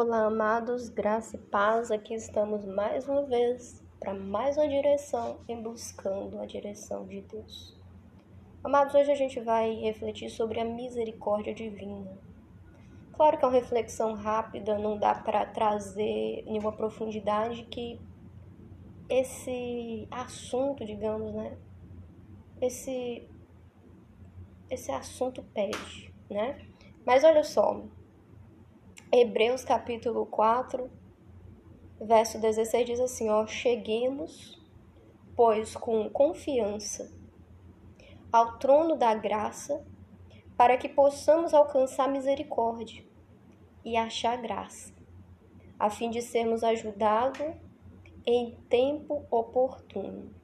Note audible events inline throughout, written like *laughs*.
Olá, amados, graça e paz. Aqui estamos mais uma vez para mais uma direção em buscando a direção de Deus. Amados, hoje a gente vai refletir sobre a misericórdia divina. Claro que é uma reflexão rápida, não dá para trazer nenhuma profundidade que esse assunto, digamos, né? Esse esse assunto pede, né? Mas olha só, Hebreus capítulo 4, verso 16 diz assim, ó, cheguemos, pois com confiança ao trono da graça, para que possamos alcançar misericórdia e achar graça, a fim de sermos ajudados em tempo oportuno.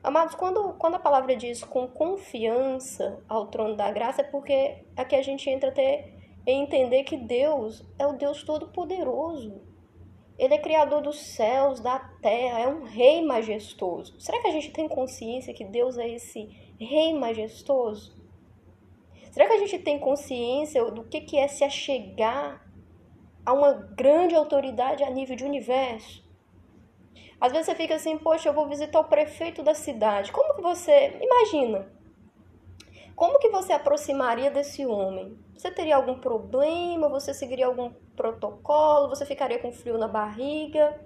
Amados, quando, quando a palavra diz com confiança ao trono da graça, é porque aqui a gente entra até em entender que Deus é o Deus Todo-Poderoso. Ele é criador dos céus, da terra, é um rei majestoso. Será que a gente tem consciência que Deus é esse rei majestoso? Será que a gente tem consciência do que, que é se achegar a uma grande autoridade a nível de universo? Às vezes você fica assim, poxa, eu vou visitar o prefeito da cidade. Como que você. Imagina. Como que você aproximaria desse homem? Você teria algum problema? Você seguiria algum protocolo? Você ficaria com frio na barriga?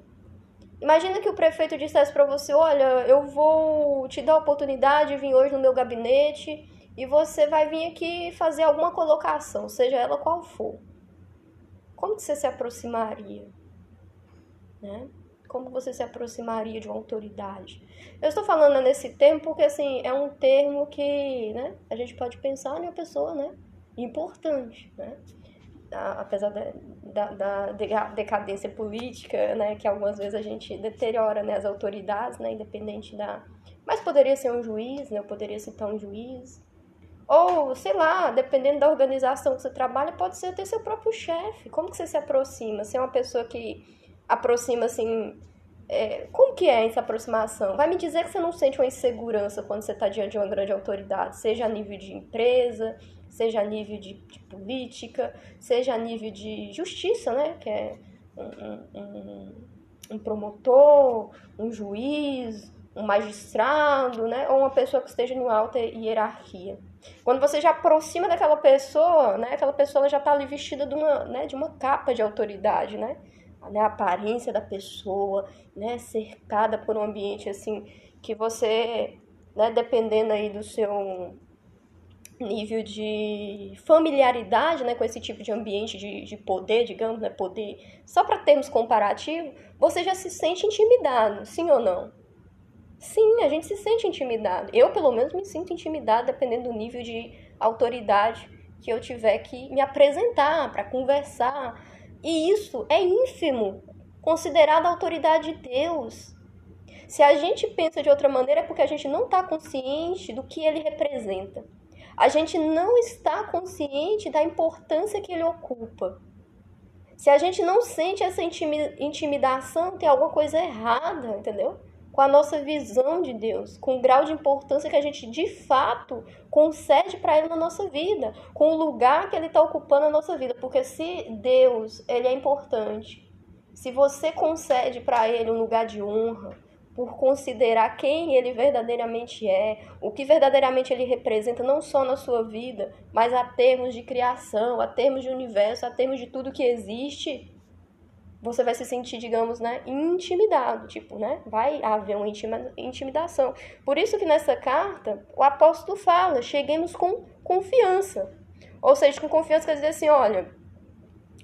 Imagina que o prefeito dissesse para você: Olha, eu vou te dar a oportunidade de vir hoje no meu gabinete e você vai vir aqui fazer alguma colocação, seja ela qual for. Como que você se aproximaria? Né? Como você se aproximaria de uma autoridade? Eu estou falando nesse termo porque assim é um termo que né, a gente pode pensar em uma pessoa né, importante, né? apesar da, da, da, decadência política, né, que algumas vezes a gente deteriora né, as autoridades, né, independente da... Mas poderia ser um juiz, né, eu poderia citar um juiz. Ou, sei lá, dependendo da organização que você trabalha, pode ser até seu próprio chefe. Como que você se aproxima? Você é uma pessoa que aproxima, assim... É, como que é essa aproximação? Vai me dizer que você não sente uma insegurança quando você está diante de uma grande autoridade, seja a nível de empresa, seja a nível de, de política, seja a nível de justiça, né? Que é um, um, um promotor, um juiz, um magistrado, né? Ou uma pessoa que esteja em alta hierarquia. Quando você já aproxima daquela pessoa, né? Aquela pessoa já está ali vestida de uma, né? de uma capa de autoridade, né? A aparência da pessoa, né? Cercada por um ambiente assim que você, né? Dependendo aí do seu nível de familiaridade né, com esse tipo de ambiente de, de poder, digamos, né, poder, só para termos comparativos, você já se sente intimidado, sim ou não? Sim, a gente se sente intimidado. Eu, pelo menos, me sinto intimidado dependendo do nível de autoridade que eu tiver que me apresentar para conversar. E isso é ínfimo, considerado a autoridade de Deus. Se a gente pensa de outra maneira, é porque a gente não está consciente do que ele representa a gente não está consciente da importância que ele ocupa. Se a gente não sente essa intimidação, tem alguma coisa errada, entendeu? Com a nossa visão de Deus, com o grau de importância que a gente de fato concede para Ele na nossa vida, com o lugar que Ele está ocupando na nossa vida. Porque se Deus ele é importante, se você concede para Ele um lugar de honra, por considerar quem ele verdadeiramente é, o que verdadeiramente ele representa, não só na sua vida, mas a termos de criação, a termos de universo, a termos de tudo que existe, você vai se sentir, digamos, né, intimidado, tipo, né, vai haver uma intimidação. Por isso que nessa carta, o apóstolo fala, cheguemos com confiança. Ou seja, com confiança quer dizer assim, olha,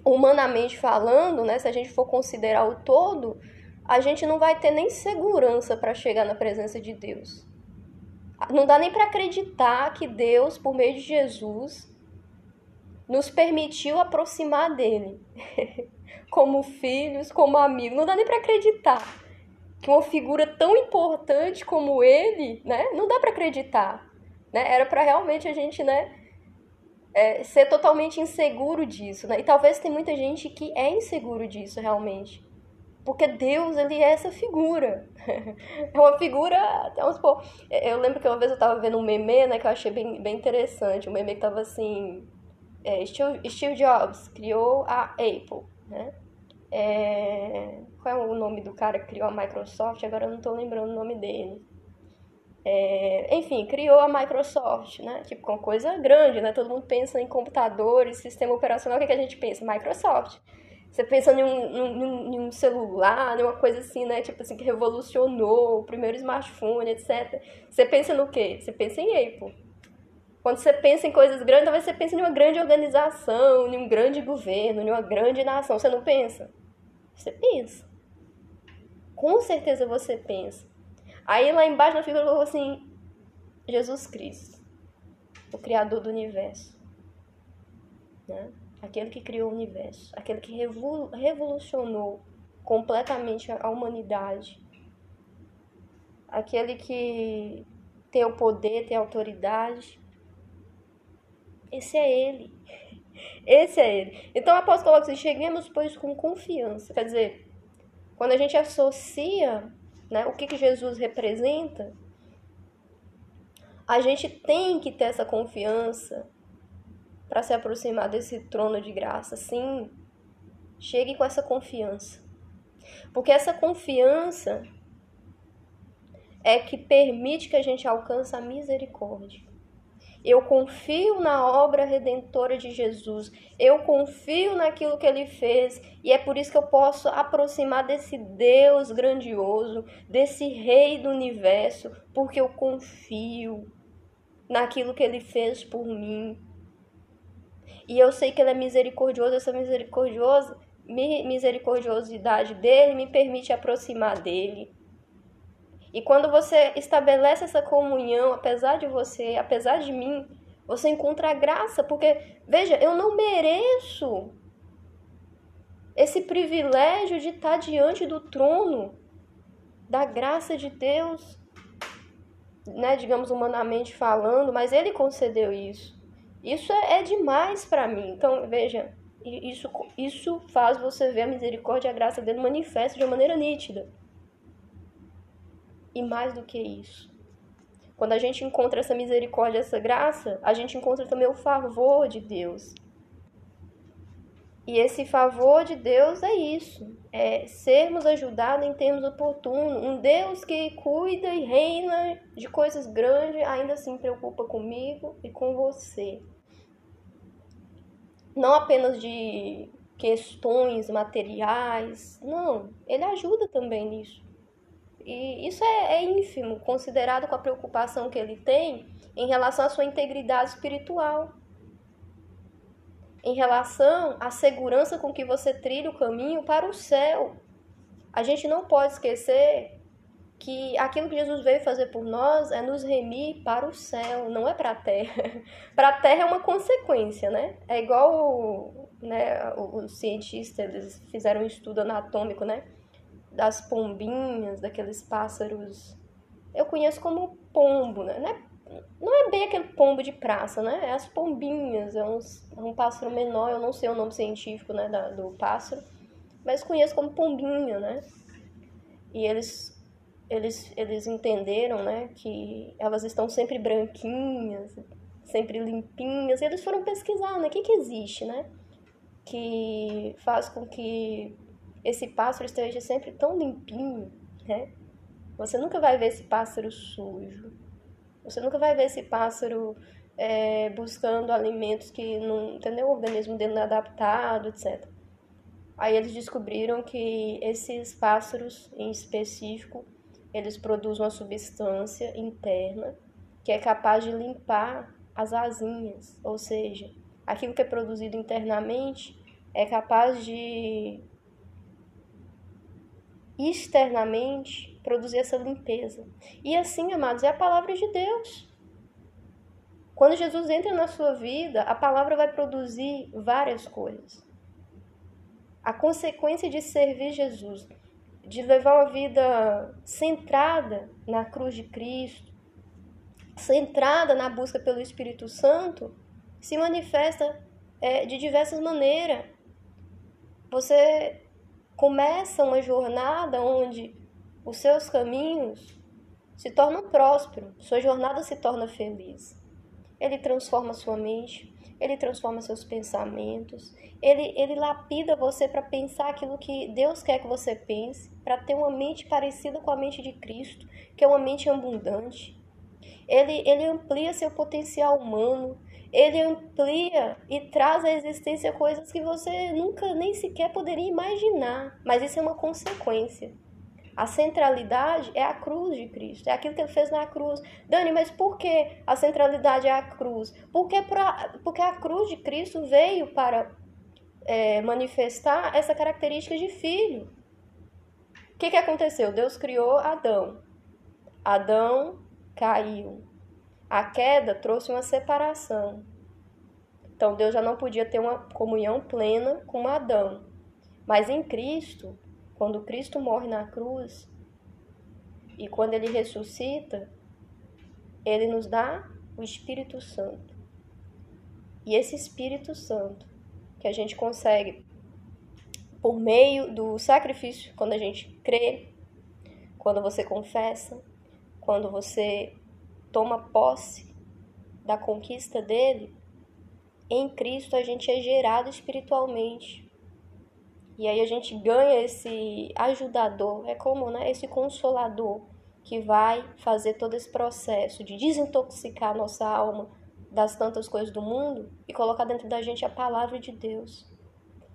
humanamente falando, né, se a gente for considerar o todo, a gente não vai ter nem segurança para chegar na presença de Deus. Não dá nem para acreditar que Deus, por meio de Jesus, nos permitiu aproximar dele, *laughs* como filhos, como amigos. Não dá nem para acreditar que uma figura tão importante como ele, né? Não dá para acreditar, né? Era para realmente a gente, né? É, ser totalmente inseguro disso, né? E talvez tem muita gente que é inseguro disso realmente. Porque Deus, ele é essa figura. *laughs* É uma figura, vamos supor, eu lembro que uma vez eu tava vendo um meme, né, que eu achei bem, bem interessante, um meme que tava assim, é, Steve, Jobs criou a Apple. né? É... Qual é o nome do cara que criou a Microsoft? Agora eu não estou lembrando o nome dele. É... Enfim, criou a Microsoft, né? Tipo, uma coisa grande, né? Todo mundo pensa em computadores, sistema operacional, o que, é que a gente pensa? Microsoft. Você pensa em um, em um celular, em uma coisa assim, né? Tipo assim, que revolucionou o primeiro smartphone, etc. Você pensa no quê? Você pensa em Apple. Quando você pensa em coisas grandes, talvez você pense em uma grande organização, em um grande governo, em uma grande nação. Você não pensa? Você pensa. Com certeza você pensa. Aí lá embaixo na figura falou assim: Jesus Cristo, o Criador do universo. Né? aquele que criou o universo, aquele que revolucionou completamente a humanidade, aquele que tem o poder, tem a autoridade. Esse é ele. Esse é ele. Então apóstolo coloca assim: cheguemos, pois, com confiança. Quer dizer, quando a gente associa né, o que, que Jesus representa, a gente tem que ter essa confiança para se aproximar desse trono de graça. Sim, chegue com essa confiança. Porque essa confiança é que permite que a gente alcance a misericórdia. Eu confio na obra redentora de Jesus. Eu confio naquilo que ele fez. E é por isso que eu posso aproximar desse Deus grandioso, desse Rei do universo, porque eu confio naquilo que ele fez por mim. E eu sei que ele é misericordioso, essa misericordiosidade dele me permite aproximar dele. E quando você estabelece essa comunhão, apesar de você, apesar de mim, você encontra graça, porque veja, eu não mereço esse privilégio de estar diante do trono da graça de Deus, né, digamos humanamente falando, mas ele concedeu isso. Isso é, é demais para mim. Então, veja, isso, isso faz você ver a misericórdia e a graça dele manifesta de uma maneira nítida. E mais do que isso, quando a gente encontra essa misericórdia, essa graça, a gente encontra também o favor de Deus. E esse favor de Deus é isso: é sermos ajudados em termos oportunos. Um Deus que cuida e reina de coisas grandes, ainda assim preocupa comigo e com você. Não apenas de questões materiais, não, ele ajuda também nisso. E isso é, é ínfimo, considerado com a preocupação que ele tem em relação à sua integridade espiritual em relação à segurança com que você trilha o caminho para o céu. A gente não pode esquecer que aquilo que Jesus veio fazer por nós é nos remir para o céu, não é para a terra. *laughs* para a terra é uma consequência, né? É igual né, os cientistas eles fizeram um estudo anatômico, né? Das pombinhas, daqueles pássaros. Eu conheço como pombo, né? não é bem aquele pombo de praça, né? É as pombinhas, é, uns, é um pássaro menor, eu não sei o nome científico né, da, do pássaro, mas conheço como pombinha, né? E eles, eles, eles entenderam, né, que elas estão sempre branquinhas, sempre limpinhas, e eles foram pesquisar, né? O que, que existe, né? Que faz com que esse pássaro esteja sempre tão limpinho, né? Você nunca vai ver esse pássaro sujo. Você nunca vai ver esse pássaro é, buscando alimentos que não, entendeu? O organismo dele não é adaptado, etc. Aí eles descobriram que esses pássaros em específico, eles produzem uma substância interna que é capaz de limpar as asinhas, ou seja, aquilo que é produzido internamente é capaz de externamente produzir essa limpeza. E assim, amados, é a palavra de Deus. Quando Jesus entra na sua vida, a palavra vai produzir várias coisas. A consequência de servir Jesus, de levar uma vida centrada na cruz de Cristo, centrada na busca pelo Espírito Santo, se manifesta é, de diversas maneiras. Você começa uma jornada onde os seus caminhos se tornam prósperos, sua jornada se torna feliz. Ele transforma sua mente, ele transforma seus pensamentos, ele, ele lapida você para pensar aquilo que Deus quer que você pense, para ter uma mente parecida com a mente de Cristo, que é uma mente abundante. Ele, ele amplia seu potencial humano, ele amplia e traz à existência coisas que você nunca nem sequer poderia imaginar, mas isso é uma consequência. A centralidade é a cruz de Cristo, é aquilo que ele fez na cruz. Dani, mas por que a centralidade é a cruz? Porque, pra, porque a cruz de Cristo veio para é, manifestar essa característica de filho. O que, que aconteceu? Deus criou Adão. Adão caiu. A queda trouxe uma separação. Então Deus já não podia ter uma comunhão plena com Adão. Mas em Cristo, quando Cristo morre na cruz e quando ele ressuscita, ele nos dá o Espírito Santo. E esse Espírito Santo que a gente consegue por meio do sacrifício, quando a gente crê, quando você confessa, quando você toma posse da conquista dele, em Cristo a gente é gerado espiritualmente. E aí a gente ganha esse ajudador, é como, né, esse consolador que vai fazer todo esse processo de desintoxicar nossa alma das tantas coisas do mundo e colocar dentro da gente a palavra de Deus.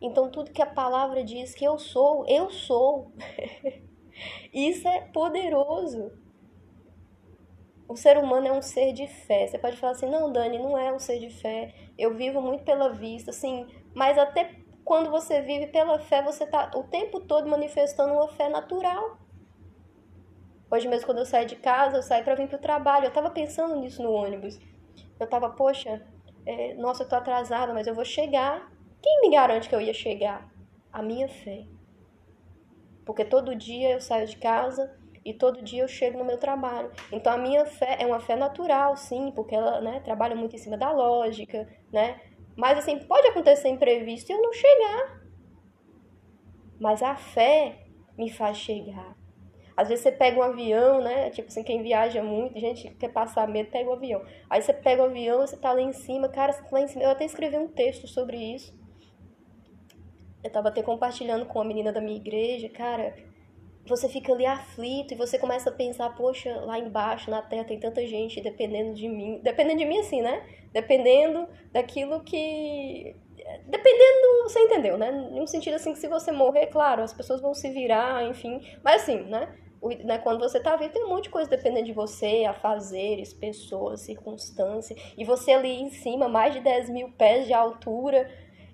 Então tudo que a palavra diz que eu sou, eu sou. *laughs* Isso é poderoso. O ser humano é um ser de fé. Você pode falar assim: "Não, Dani, não é um ser de fé. Eu vivo muito pela vista", assim, mas até quando você vive pela fé, você está o tempo todo manifestando uma fé natural. Hoje mesmo, quando eu saí de casa, eu saí para vir para o trabalho. Eu estava pensando nisso no ônibus. Eu estava, poxa, é, nossa, eu tô atrasada, mas eu vou chegar. Quem me garante que eu ia chegar? A minha fé. Porque todo dia eu saio de casa e todo dia eu chego no meu trabalho. Então a minha fé é uma fé natural, sim, porque ela né, trabalha muito em cima da lógica, né? Mas assim, pode acontecer imprevisto e eu não chegar. Mas a fé me faz chegar. Às vezes você pega um avião, né? Tipo assim, quem viaja muito, gente quer passar medo, pega o um avião. Aí você pega o um avião, você tá lá em cima, cara, você tá lá em cima. Eu até escrevi um texto sobre isso. Eu tava até compartilhando com a menina da minha igreja, cara, você fica ali aflito e você começa a pensar, poxa, lá embaixo na terra tem tanta gente dependendo de mim. Dependendo de mim assim, né? Dependendo daquilo que. Dependendo, você entendeu, né? Em sentido assim que se você morrer, claro, as pessoas vão se virar, enfim. Mas assim, né? O, né, quando você tá vivo, tem um monte de coisa dependendo de você, afazeres, pessoas, circunstâncias. E você ali em cima, mais de 10 mil pés de altura.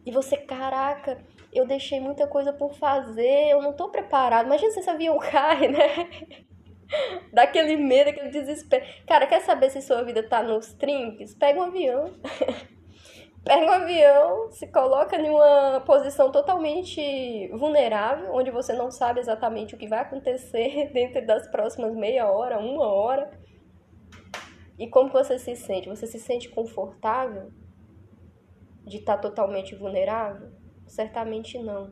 E você, caraca, eu deixei muita coisa por fazer, eu não tô preparado. Imagina se esse avião *laughs* cai, né? Daquele medo, aquele desespero. Cara, quer saber se sua vida tá nos trinques? Pega um avião. *laughs* Pega um avião, se coloca em uma posição totalmente vulnerável, onde você não sabe exatamente o que vai acontecer *laughs* dentro das próximas meia hora, uma hora. E como você se sente? Você se sente confortável de estar tá totalmente vulnerável? Certamente não.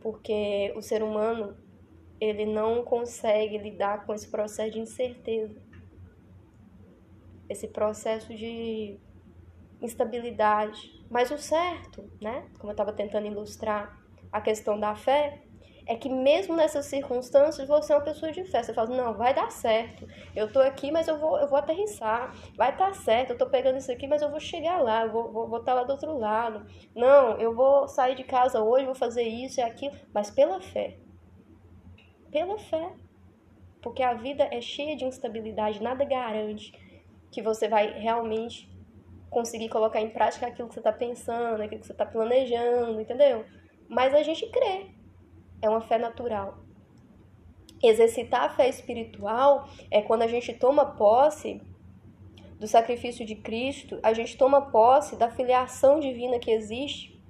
Porque o ser humano ele não consegue lidar com esse processo de incerteza, esse processo de instabilidade. Mas o certo, né, como eu estava tentando ilustrar a questão da fé, é que mesmo nessas circunstâncias você é uma pessoa de fé. Você fala, não, vai dar certo. Eu tô aqui, mas eu vou, eu vou aterrissar. Vai estar tá certo. Eu tô pegando isso aqui, mas eu vou chegar lá. Eu vou, vou, vou estar tá lá do outro lado. Não, eu vou sair de casa hoje, vou fazer isso e aquilo, mas pela fé pela fé. Porque a vida é cheia de instabilidade, nada garante que você vai realmente conseguir colocar em prática aquilo que você está pensando, aquilo que você está planejando, entendeu? Mas a gente crê, é uma fé natural. Exercitar a fé espiritual é quando a gente toma posse do sacrifício de Cristo, a gente toma posse da filiação divina que existe,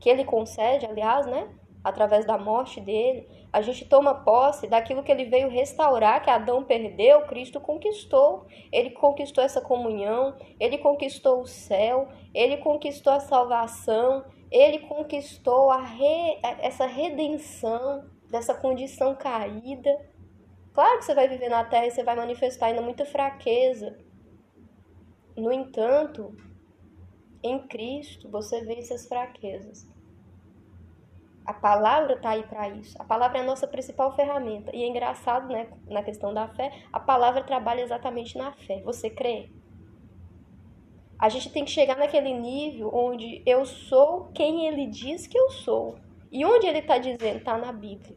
que ele concede, aliás, né? Através da morte dele, a gente toma posse daquilo que ele veio restaurar, que Adão perdeu, Cristo conquistou. Ele conquistou essa comunhão, ele conquistou o céu, ele conquistou a salvação, ele conquistou re... essa redenção dessa condição caída. Claro que você vai viver na terra e você vai manifestar ainda muita fraqueza. No entanto, Em Cristo você vence as fraquezas. A palavra está aí para isso. A palavra é a nossa principal ferramenta. E é engraçado, né, na questão da fé, a palavra trabalha exatamente na fé. Você crê? A gente tem que chegar naquele nível onde eu sou quem ele diz que eu sou. E onde ele está dizendo? Está na Bíblia.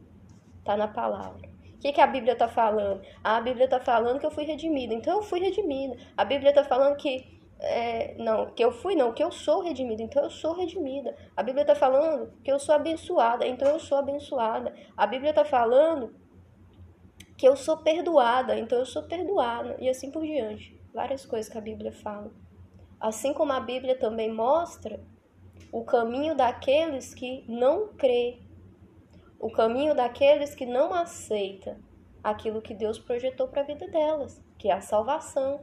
Está na palavra. O que, que a Bíblia está falando? a Bíblia está falando que eu fui redimida. Então eu fui redimida. A Bíblia está falando que é, não, que eu fui, não, que eu sou redimida, então eu sou redimida. A Bíblia está falando que eu sou abençoada, então eu sou abençoada. A Bíblia está falando que eu sou perdoada, então eu sou perdoada, e assim por diante. Várias coisas que a Bíblia fala. Assim como a Bíblia também mostra o caminho daqueles que não crê, o caminho daqueles que não aceita aquilo que Deus projetou para a vida delas, que é a salvação.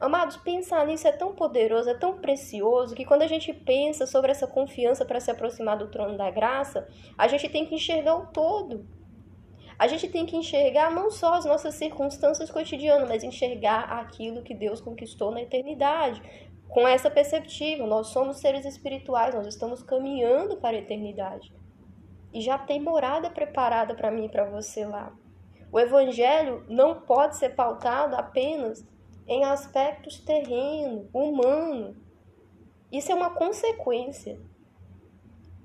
Amados, pensar nisso é tão poderoso, é tão precioso, que quando a gente pensa sobre essa confiança para se aproximar do trono da graça, a gente tem que enxergar o todo. A gente tem que enxergar não só as nossas circunstâncias cotidianas, mas enxergar aquilo que Deus conquistou na eternidade. Com essa perspectiva, nós somos seres espirituais, nós estamos caminhando para a eternidade. E já tem morada preparada para mim e para você lá. O evangelho não pode ser pautado apenas em aspectos terreno, humano. Isso é uma consequência.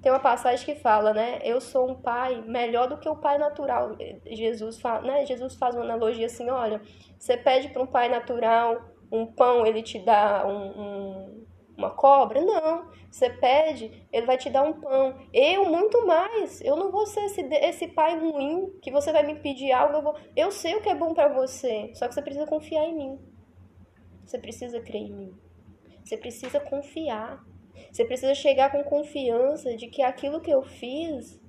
Tem uma passagem que fala, né? Eu sou um pai melhor do que o pai natural. Jesus fala, né? Jesus faz uma analogia assim, olha, você pede para um pai natural um pão, ele te dá um, um, uma cobra? Não. Você pede, ele vai te dar um pão. Eu, muito mais. Eu não vou ser esse, esse pai ruim que você vai me pedir algo. Eu, vou, eu sei o que é bom para você, só que você precisa confiar em mim. Você precisa crer em mim. Você precisa confiar. Você precisa chegar com confiança de que aquilo que eu fiz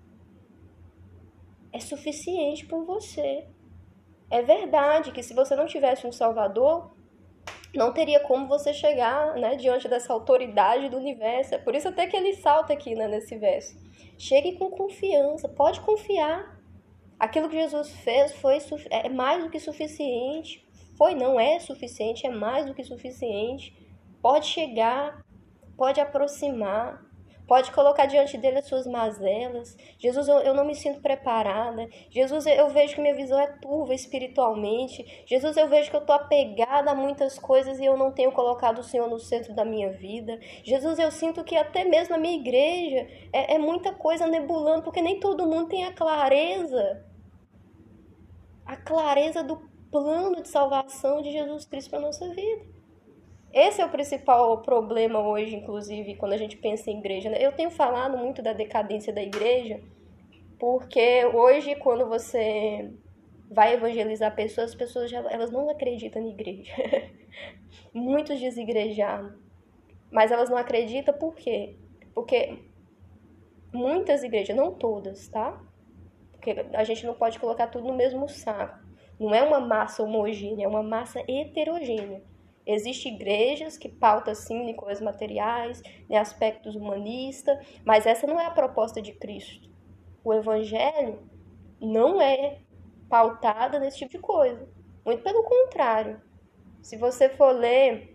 é suficiente por você. É verdade que se você não tivesse um Salvador, não teria como você chegar né, diante dessa autoridade do universo. É por isso até que ele salta aqui né, nesse verso. Chegue com confiança, pode confiar. Aquilo que Jesus fez foi é mais do que suficiente. Foi, não é suficiente, é mais do que suficiente. Pode chegar, pode aproximar, pode colocar diante dele as suas mazelas. Jesus, eu, eu não me sinto preparada. Jesus, eu, eu vejo que minha visão é turva espiritualmente. Jesus, eu vejo que eu estou apegada a muitas coisas e eu não tenho colocado o Senhor no centro da minha vida. Jesus, eu sinto que até mesmo na minha igreja é, é muita coisa nebulando, porque nem todo mundo tem a clareza. A clareza do plano de salvação de Jesus Cristo para nossa vida. Esse é o principal problema hoje, inclusive, quando a gente pensa em igreja. Né? Eu tenho falado muito da decadência da igreja, porque hoje, quando você vai evangelizar pessoas, as pessoas já, elas não acreditam na igreja. *laughs* Muitos desigrejados. Mas elas não acreditam por quê? Porque muitas igrejas, não todas, tá? Porque a gente não pode colocar tudo no mesmo saco. Não é uma massa homogênea, é uma massa heterogênea. Existem igrejas que pautam sim em coisas materiais, em aspectos humanistas, mas essa não é a proposta de Cristo. O evangelho não é pautada nesse tipo de coisa. Muito pelo contrário. Se você for ler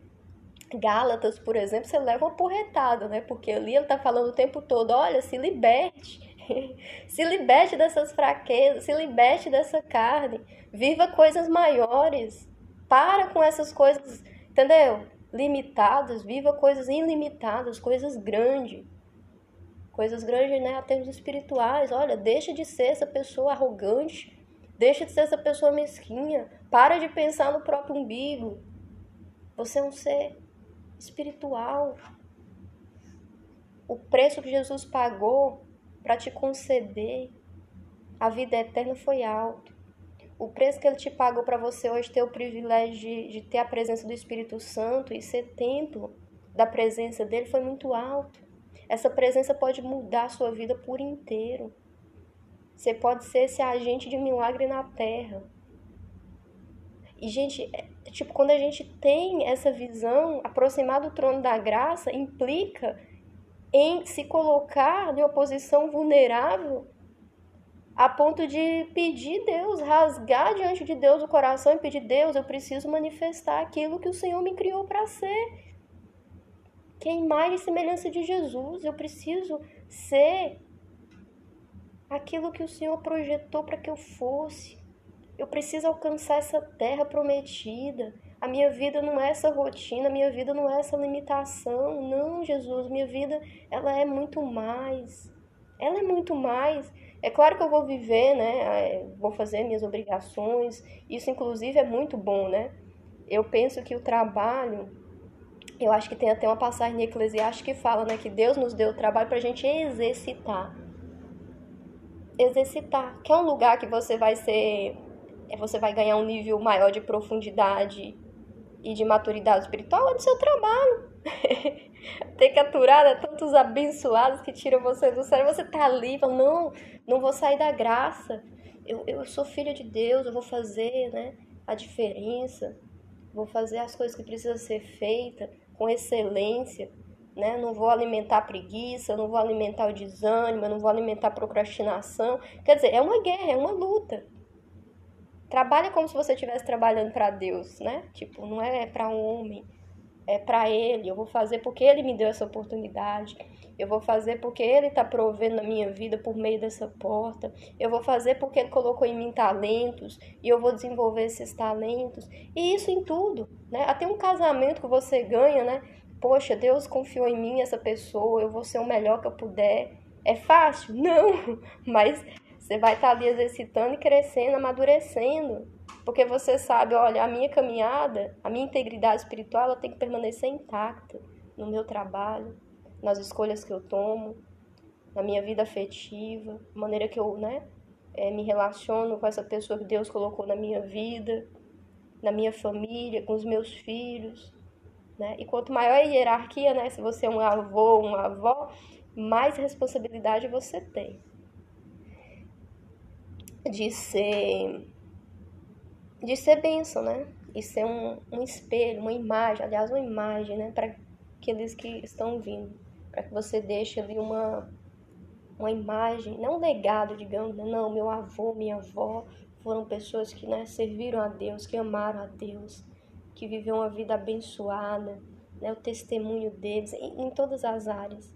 Gálatas, por exemplo, você leva uma porretada, né? Porque ali ele está falando o tempo todo: olha, se liberte *laughs* se liberte dessas fraquezas, se liberte dessa carne, viva coisas maiores. Para com essas coisas, entendeu? Limitadas, viva coisas ilimitadas, coisas grandes. Coisas grandes, né, a termos espirituais. Olha, deixa de ser essa pessoa arrogante, deixa de ser essa pessoa mesquinha, para de pensar no próprio umbigo. Você é um ser espiritual. O preço que Jesus pagou para te conceder a vida eterna foi alto. O preço que ele te pagou para você hoje ter o privilégio de, de ter a presença do Espírito Santo e ser templo da presença dele foi muito alto. Essa presença pode mudar a sua vida por inteiro. Você pode ser esse agente de milagre na terra. E, gente, é, tipo, quando a gente tem essa visão, aproximar do trono da graça implica em se colocar em uma posição vulnerável a ponto de pedir Deus, rasgar diante de Deus o coração e pedir Deus, eu preciso manifestar aquilo que o Senhor me criou para ser. que é imagem e semelhança de Jesus. Eu preciso ser aquilo que o Senhor projetou para que eu fosse. Eu preciso alcançar essa terra prometida. A minha vida não é essa rotina, a minha vida não é essa limitação. Não, Jesus, minha vida, ela é muito mais. Ela é muito mais. É claro que eu vou viver, né? Vou fazer minhas obrigações. Isso, inclusive, é muito bom, né? Eu penso que o trabalho, eu acho que tem até uma passagem em Eclesiastes que fala, né? Que Deus nos deu o trabalho para a gente exercitar. Exercitar, que é um lugar que você vai ser, você vai ganhar um nível maior de profundidade e de maturidade espiritual é do seu trabalho. *laughs* Ter que aturar né, tantos abençoados que tiram você do céu. Você tá ali, fala, não, não vou sair da graça. Eu, eu sou filha de Deus, eu vou fazer né, a diferença. Vou fazer as coisas que precisam ser feitas com excelência. Né? Não vou alimentar a preguiça, não vou alimentar o desânimo, não vou alimentar procrastinação. Quer dizer, é uma guerra, é uma luta. Trabalha como se você estivesse trabalhando para Deus, né? Tipo, não é para um homem, é para Ele. Eu vou fazer porque Ele me deu essa oportunidade. Eu vou fazer porque Ele está provendo na minha vida por meio dessa porta. Eu vou fazer porque Ele colocou em mim talentos e eu vou desenvolver esses talentos. E isso em tudo, né? Até um casamento que você ganha, né? Poxa, Deus confiou em mim, essa pessoa, eu vou ser o melhor que eu puder. É fácil? Não, *laughs* mas você vai estar ali exercitando e crescendo, amadurecendo. Porque você sabe, olha, a minha caminhada, a minha integridade espiritual, ela tem que permanecer intacta no meu trabalho, nas escolhas que eu tomo, na minha vida afetiva, maneira que eu, né, é, me relaciono com essa pessoa que Deus colocou na minha vida, na minha família, com os meus filhos, né? E quanto maior a hierarquia, né, se você é um avô, uma avó, mais responsabilidade você tem de ser de ser bênção, né? E ser um, um espelho, uma imagem, aliás, uma imagem, né? Para aqueles que estão vindo. Para que você deixe ali uma, uma imagem, não um legado, digamos, né? não, meu avô, minha avó foram pessoas que né, serviram a Deus, que amaram a Deus, que viveram uma vida abençoada, né? o testemunho deles em, em todas as áreas.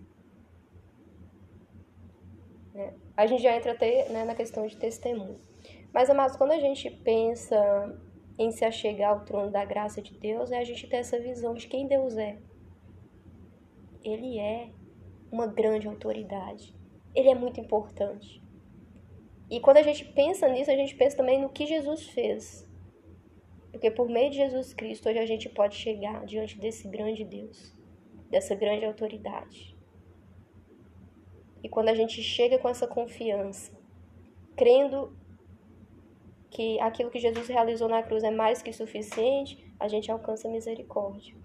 Né? A gente já entra até né, na questão de testemunho. Mas, amados, quando a gente pensa em se achegar ao trono da graça de Deus, é a gente ter essa visão de quem Deus é. Ele é uma grande autoridade. Ele é muito importante. E quando a gente pensa nisso, a gente pensa também no que Jesus fez. Porque por meio de Jesus Cristo, hoje a gente pode chegar diante desse grande Deus, dessa grande autoridade. E quando a gente chega com essa confiança, crendo que aquilo que Jesus realizou na cruz é mais que suficiente, a gente alcança misericórdia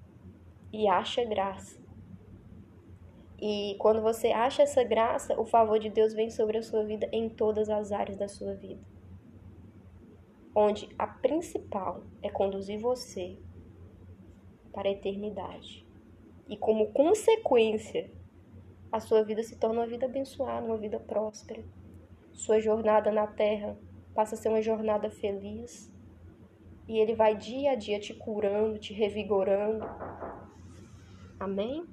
e acha graça. E quando você acha essa graça, o favor de Deus vem sobre a sua vida em todas as áreas da sua vida. Onde a principal é conduzir você para a eternidade. E como consequência a sua vida se torna uma vida abençoada, uma vida próspera. Sua jornada na terra passa a ser uma jornada feliz. E ele vai dia a dia te curando, te revigorando. Amém?